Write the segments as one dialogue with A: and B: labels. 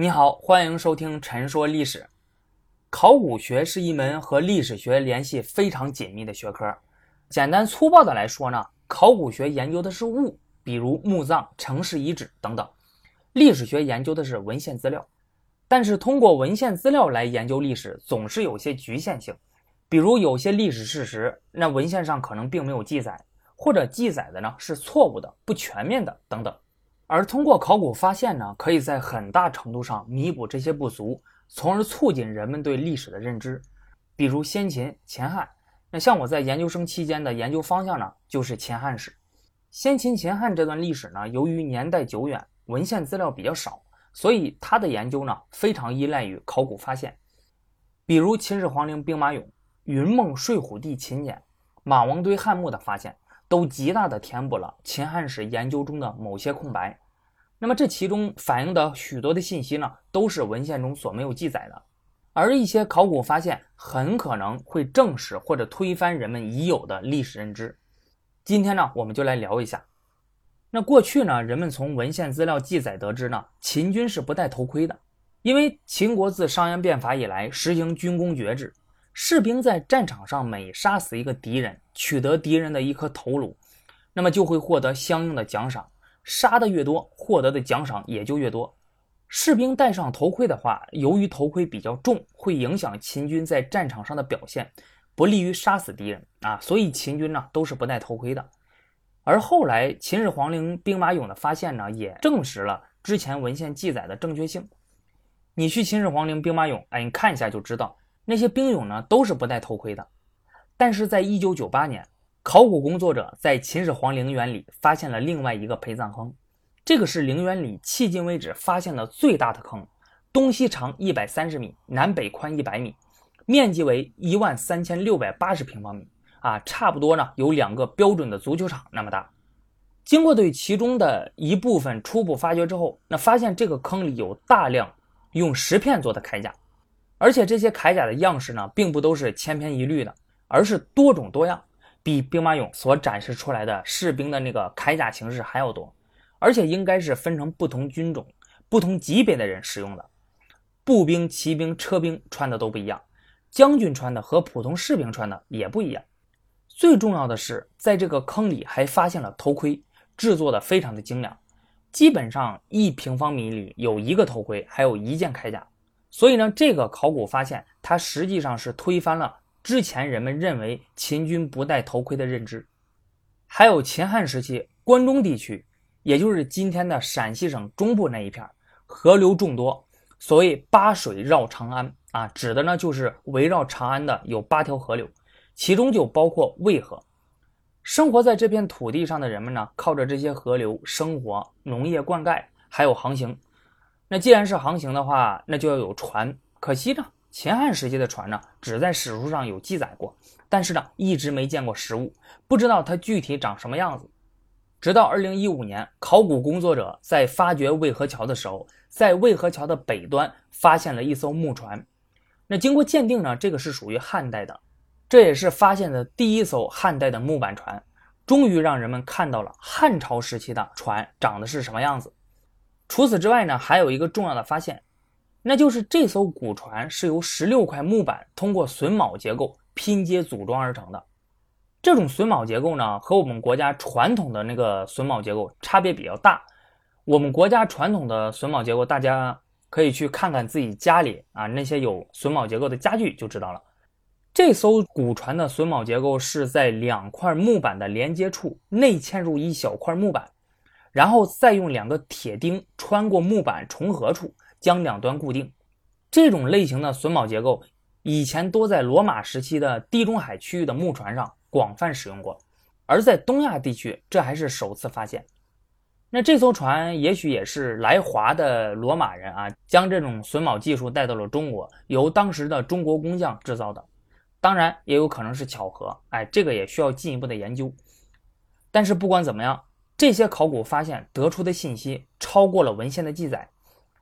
A: 你好，欢迎收听《陈说历史》。考古学是一门和历史学联系非常紧密的学科。简单粗暴的来说呢，考古学研究的是物，比如墓葬、城市遗址等等；历史学研究的是文献资料。但是通过文献资料来研究历史，总是有些局限性。比如有些历史事实，那文献上可能并没有记载，或者记载的呢是错误的、不全面的等等。而通过考古发现呢，可以在很大程度上弥补这些不足，从而促进人们对历史的认知。比如先秦、秦汉，那像我在研究生期间的研究方向呢，就是秦汉史。先秦、秦汉这段历史呢，由于年代久远，文献资料比较少，所以它的研究呢，非常依赖于考古发现。比如秦始皇陵兵马俑、云梦睡虎地秦简、马王堆汉墓的发现。都极大的填补了秦汉史研究中的某些空白，那么这其中反映的许多的信息呢，都是文献中所没有记载的，而一些考古发现很可能会证实或者推翻人们已有的历史认知。今天呢，我们就来聊一下。那过去呢，人们从文献资料记载得知呢，秦军是不戴头盔的，因为秦国自商鞅变法以来实行军功爵制。士兵在战场上每杀死一个敌人，取得敌人的一颗头颅，那么就会获得相应的奖赏。杀的越多，获得的奖赏也就越多。士兵戴上头盔的话，由于头盔比较重，会影响秦军在战场上的表现，不利于杀死敌人啊。所以秦军呢都是不戴头盔的。而后来秦始皇陵兵马俑的发现呢，也证实了之前文献记载的正确性。你去秦始皇陵兵马俑，哎，你看一下就知道。那些兵俑呢，都是不戴头盔的。但是在一九九八年，考古工作者在秦始皇陵园里发现了另外一个陪葬坑，这个是陵园里迄今为止发现的最大的坑，东西长一百三十米，南北宽一百米，面积为一万三千六百八十平方米啊，差不多呢有两个标准的足球场那么大。经过对其中的一部分初步发掘之后，那发现这个坑里有大量用石片做的铠甲。而且这些铠甲的样式呢，并不都是千篇一律的，而是多种多样，比兵马俑所展示出来的士兵的那个铠甲形式还要多。而且应该是分成不同军种、不同级别的人使用的，步兵、骑兵、车兵穿的都不一样，将军穿的和普通士兵穿的也不一样。最重要的是，在这个坑里还发现了头盔，制作的非常的精良，基本上一平方米里有一个头盔，还有一件铠甲。所以呢，这个考古发现，它实际上是推翻了之前人们认为秦军不戴头盔的认知。还有秦汉时期关中地区，也就是今天的陕西省中部那一片，河流众多，所谓八水绕长安啊，指的呢就是围绕长安的有八条河流，其中就包括渭河。生活在这片土地上的人们呢，靠着这些河流生活、农业灌溉，还有航行。那既然是航行的话，那就要有船。可惜呢，秦汉时期的船呢，只在史书上有记载过，但是呢，一直没见过实物，不知道它具体长什么样子。直到二零一五年，考古工作者在发掘渭河桥的时候，在渭河桥的北端发现了一艘木船。那经过鉴定呢，这个是属于汉代的，这也是发现的第一艘汉代的木板船。终于让人们看到了汉朝时期的船长得是什么样子。除此之外呢，还有一个重要的发现，那就是这艘古船是由十六块木板通过榫卯结构拼接组装而成的。这种榫卯结构呢，和我们国家传统的那个榫卯结构差别比较大。我们国家传统的榫卯结构，大家可以去看看自己家里啊那些有榫卯结构的家具就知道了。这艘古船的榫卯结构是在两块木板的连接处内嵌入一小块木板。然后再用两个铁钉穿过木板重合处，将两端固定。这种类型的榫卯结构以前多在罗马时期的地中海区域的木船上广泛使用过，而在东亚地区这还是首次发现。那这艘船也许也是来华的罗马人啊，将这种榫卯技术带到了中国，由当时的中国工匠制造的。当然也有可能是巧合，哎，这个也需要进一步的研究。但是不管怎么样。这些考古发现得出的信息超过了文献的记载，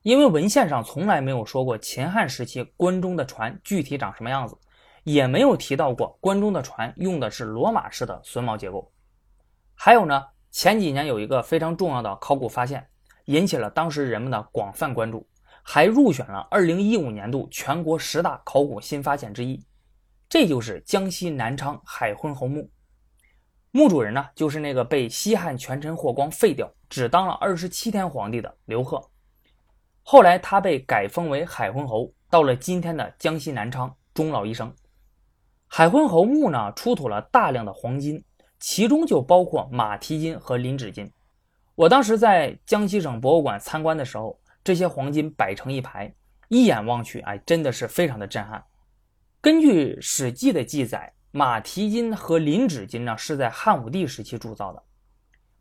A: 因为文献上从来没有说过秦汉时期关中的船具体长什么样子，也没有提到过关中的船用的是罗马式的榫卯结构。还有呢，前几年有一个非常重要的考古发现，引起了当时人们的广泛关注，还入选了2015年度全国十大考古新发现之一。这就是江西南昌海昏侯墓。墓主人呢，就是那个被西汉权臣霍光废掉，只当了二十七天皇帝的刘贺。后来他被改封为海昏侯，到了今天的江西南昌，终老一生。海昏侯墓呢，出土了大量的黄金，其中就包括马蹄金和磷脂金。我当时在江西省博物馆参观的时候，这些黄金摆成一排，一眼望去，哎，真的是非常的震撼。根据《史记》的记载。马蹄金和麟趾金呢，是在汉武帝时期铸造的。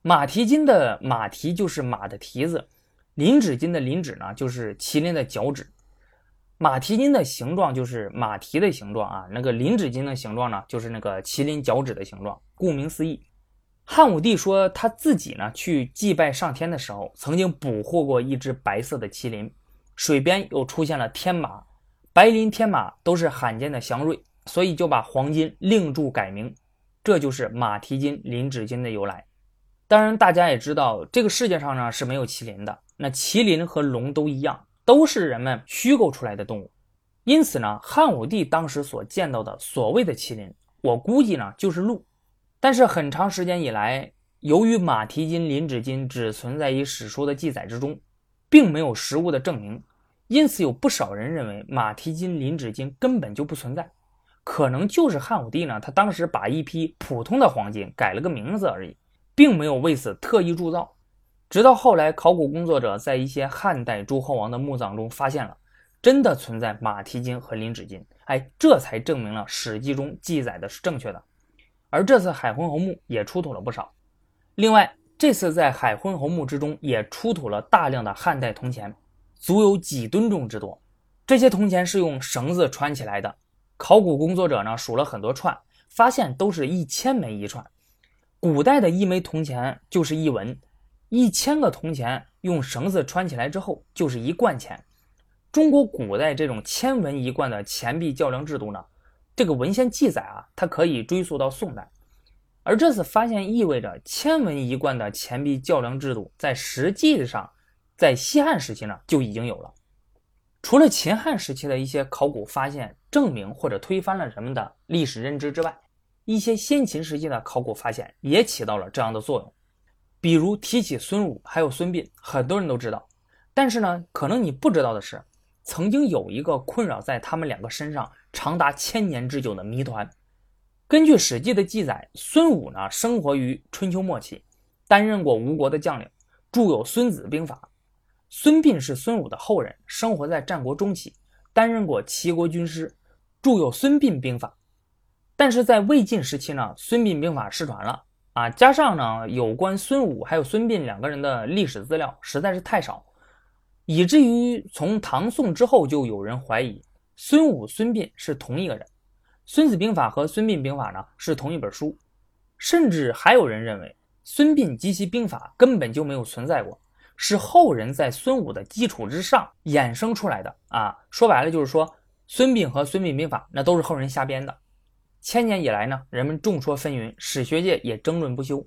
A: 马蹄金的马蹄就是马的蹄子，麟趾金的麟趾呢，就是麒麟的脚趾。马蹄金的形状就是马蹄的形状啊，那个麟趾金的形状呢，就是那个麒麟脚趾的形状。顾名思义，汉武帝说他自己呢去祭拜上天的时候，曾经捕获过一只白色的麒麟，水边又出现了天马，白麟天马都是罕见的祥瑞。所以就把黄金另铸改名，这就是马蹄金、磷脂金的由来。当然，大家也知道，这个世界上呢是没有麒麟的。那麒麟和龙都一样，都是人们虚构出来的动物。因此呢，汉武帝当时所见到的所谓的麒麟，我估计呢就是鹿。但是很长时间以来，由于马蹄金、磷脂金只存在于史书的记载之中，并没有实物的证明，因此有不少人认为马蹄金、磷脂金根本就不存在。可能就是汉武帝呢，他当时把一批普通的黄金改了个名字而已，并没有为此特意铸造。直到后来，考古工作者在一些汉代诸侯王的墓葬中发现了，真的存在马蹄金和磷脂金，哎，这才证明了《史记》中记载的是正确的。而这次海昏侯墓也出土了不少。另外，这次在海昏侯墓之中也出土了大量的汉代铜钱，足有几吨重之多。这些铜钱是用绳子穿起来的。考古工作者呢数了很多串，发现都是一千枚一串。古代的一枚铜钱就是一文，一千个铜钱用绳子穿起来之后就是一贯钱。中国古代这种千文一贯的钱币较量制度呢，这个文献记载啊，它可以追溯到宋代。而这次发现意味着千文一贯的钱币较量制度在实际上在西汉时期呢就已经有了。除了秦汉时期的一些考古发现证明或者推翻了人们的历史认知之外，一些先秦时期的考古发现也起到了这样的作用。比如提起孙武还有孙膑，很多人都知道，但是呢，可能你不知道的是，曾经有一个困扰在他们两个身上长达千年之久的谜团。根据《史记》的记载，孙武呢生活于春秋末期，担任过吴国的将领，著有《孙子兵法》。孙膑是孙武的后人，生活在战国中期，担任过齐国军师，著有《孙膑兵法》。但是在魏晋时期呢，《孙膑兵法》失传了啊，加上呢有关孙武还有孙膑两个人的历史资料实在是太少，以至于从唐宋之后就有人怀疑孙武、孙膑是同一个人，《孙子兵法》和《孙膑兵法》呢是同一本书，甚至还有人认为孙膑及其兵法根本就没有存在过。是后人在孙武的基础之上衍生出来的啊！说白了就是说，孙膑和孙膑兵法那都是后人瞎编的。千年以来呢，人们众说纷纭，史学界也争论不休。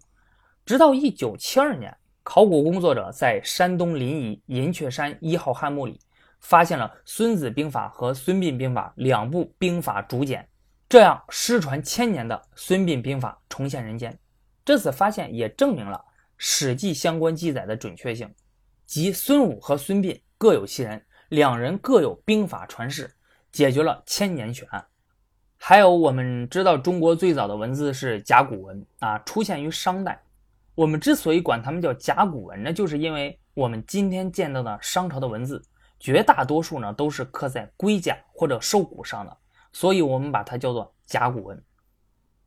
A: 直到一九七二年，考古工作者在山东临沂银雀山一号汉墓里发现了《孙子兵法》和《孙膑兵法》两部兵法竹简，这样失传千年的《孙膑兵法》重现人间。这次发现也证明了《史记》相关记载的准确性。即孙武和孙膑各有其人，两人各有兵法传世，解决了千年悬案。还有，我们知道中国最早的文字是甲骨文啊，出现于商代。我们之所以管它们叫甲骨文，那就是因为我们今天见到的商朝的文字，绝大多数呢都是刻在龟甲或者兽骨上的，所以我们把它叫做甲骨文。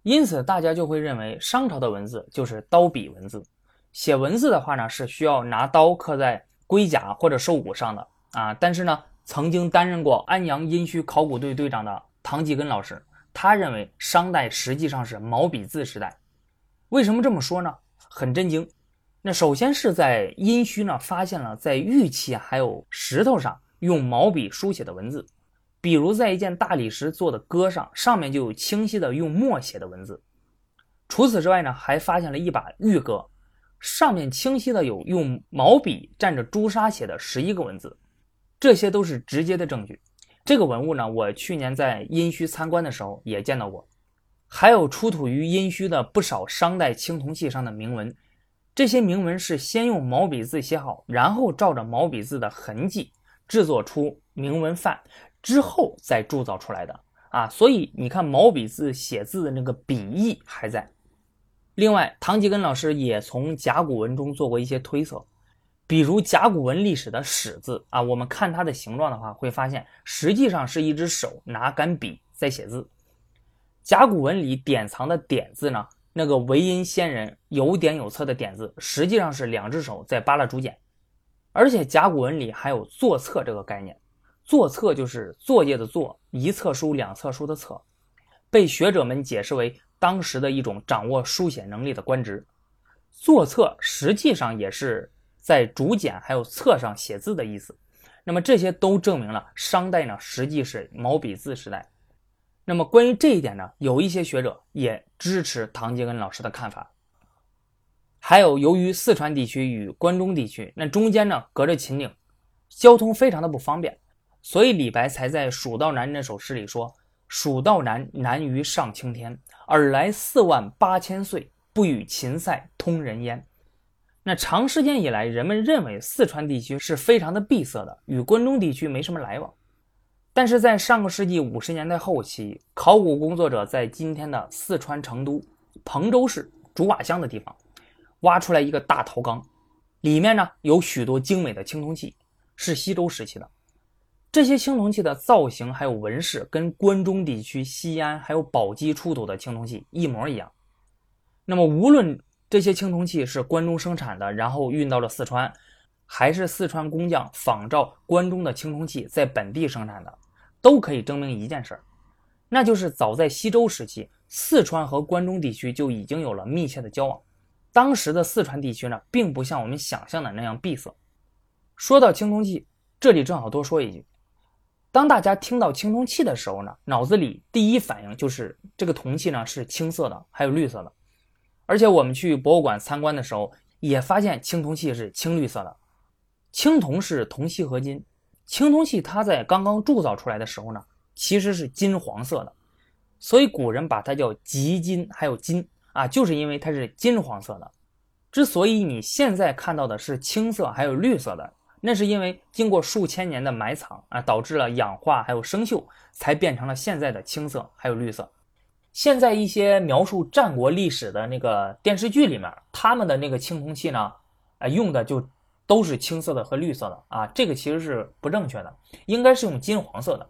A: 因此，大家就会认为商朝的文字就是刀笔文字。写文字的话呢，是需要拿刀刻在龟甲或者兽骨上的啊。但是呢，曾经担任过安阳殷墟考古队队长的唐继根老师，他认为商代实际上是毛笔字时代。为什么这么说呢？很震惊。那首先是在殷墟呢，发现了在玉器还有石头上用毛笔书写的文字，比如在一件大理石做的戈上，上面就有清晰的用墨写的文字。除此之外呢，还发现了一把玉戈。上面清晰的有用毛笔蘸着朱砂写的十一个文字，这些都是直接的证据。这个文物呢，我去年在殷墟参观的时候也见到过，还有出土于殷墟的不少商代青铜器上的铭文。这些铭文是先用毛笔字写好，然后照着毛笔字的痕迹制作出铭文范，之后再铸造出来的啊。所以你看，毛笔字写字的那个笔意还在。另外，唐吉根老师也从甲骨文中做过一些推测。比如甲骨文历史的“始”字啊，我们看它的形状的话，会发现实际上是一只手拿杆笔在写字。甲骨文里典藏的“点”字呢，那个维音先人有点有侧的“点”字，实际上是两只手在扒拉竹简。而且甲骨文里还有作册这个概念，作册就是作业的作，一册书两册书的册，被学者们解释为当时的一种掌握书写能力的官职。作册实际上也是。在竹简还有册上写字的意思，那么这些都证明了商代呢实际是毛笔字时代。那么关于这一点呢，有一些学者也支持唐吉根老师的看法。还有，由于四川地区与关中地区那中间呢隔着秦岭，交通非常的不方便，所以李白才在《蜀道难》那首诗里说：“蜀道难，难于上青天。尔来四万八千岁，不与秦塞通人烟。”那长时间以来，人们认为四川地区是非常的闭塞的，与关中地区没什么来往。但是在上个世纪五十年代后期，考古工作者在今天的四川成都彭州市竹瓦乡的地方，挖出来一个大陶缸，里面呢有许多精美的青铜器，是西周时期的。这些青铜器的造型还有纹饰，跟关中地区西安还有宝鸡出土的青铜器一模一样。那么无论。这些青铜器是关中生产的，然后运到了四川，还是四川工匠仿照关中的青铜器在本地生产的，都可以证明一件事儿，那就是早在西周时期，四川和关中地区就已经有了密切的交往。当时的四川地区呢，并不像我们想象的那样闭塞。说到青铜器，这里正好多说一句：当大家听到青铜器的时候呢，脑子里第一反应就是这个铜器呢是青色的，还有绿色的。而且我们去博物馆参观的时候，也发现青铜器是青绿色的。青铜是铜锡合金，青铜器它在刚刚铸造出来的时候呢，其实是金黄色的，所以古人把它叫极金，还有金啊，就是因为它是金黄色的。之所以你现在看到的是青色还有绿色的，那是因为经过数千年的埋藏啊，导致了氧化还有生锈，才变成了现在的青色还有绿色。现在一些描述战国历史的那个电视剧里面，他们的那个青铜器呢，啊，用的就都是青色的和绿色的啊，这个其实是不正确的，应该是用金黄色的。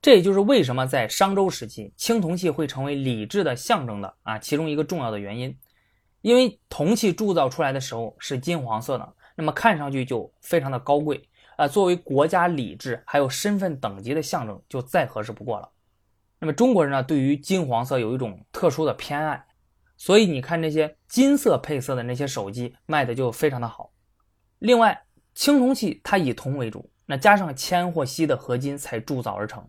A: 这也就是为什么在商周时期，青铜器会成为礼制的象征的啊，其中一个重要的原因，因为铜器铸造出来的时候是金黄色的，那么看上去就非常的高贵啊，作为国家礼制还有身份等级的象征，就再合适不过了。那么中国人呢，对于金黄色有一种特殊的偏爱，所以你看这些金色配色的那些手机卖的就非常的好。另外，青铜器它以铜为主，那加上铅或锡的合金才铸造而成。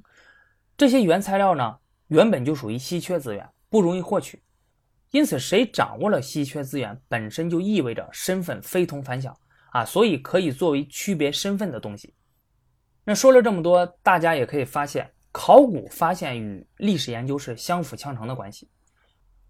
A: 这些原材料呢，原本就属于稀缺资源，不容易获取。因此，谁掌握了稀缺资源，本身就意味着身份非同凡响啊，所以可以作为区别身份的东西。那说了这么多，大家也可以发现。考古发现与历史研究是相辅相成的关系。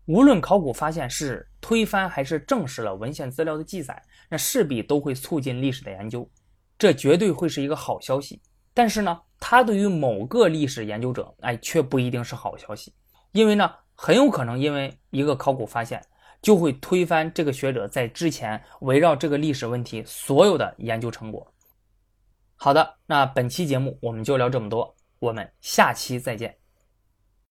A: 无论考古发现是推翻还是证实了文献资料的记载，那势必都会促进历史的研究，这绝对会是一个好消息。但是呢，它对于某个历史研究者，哎，却不一定是好消息，因为呢，很有可能因为一个考古发现，就会推翻这个学者在之前围绕这个历史问题所有的研究成果。好的，那本期节目我们就聊这么多。我们下期再见。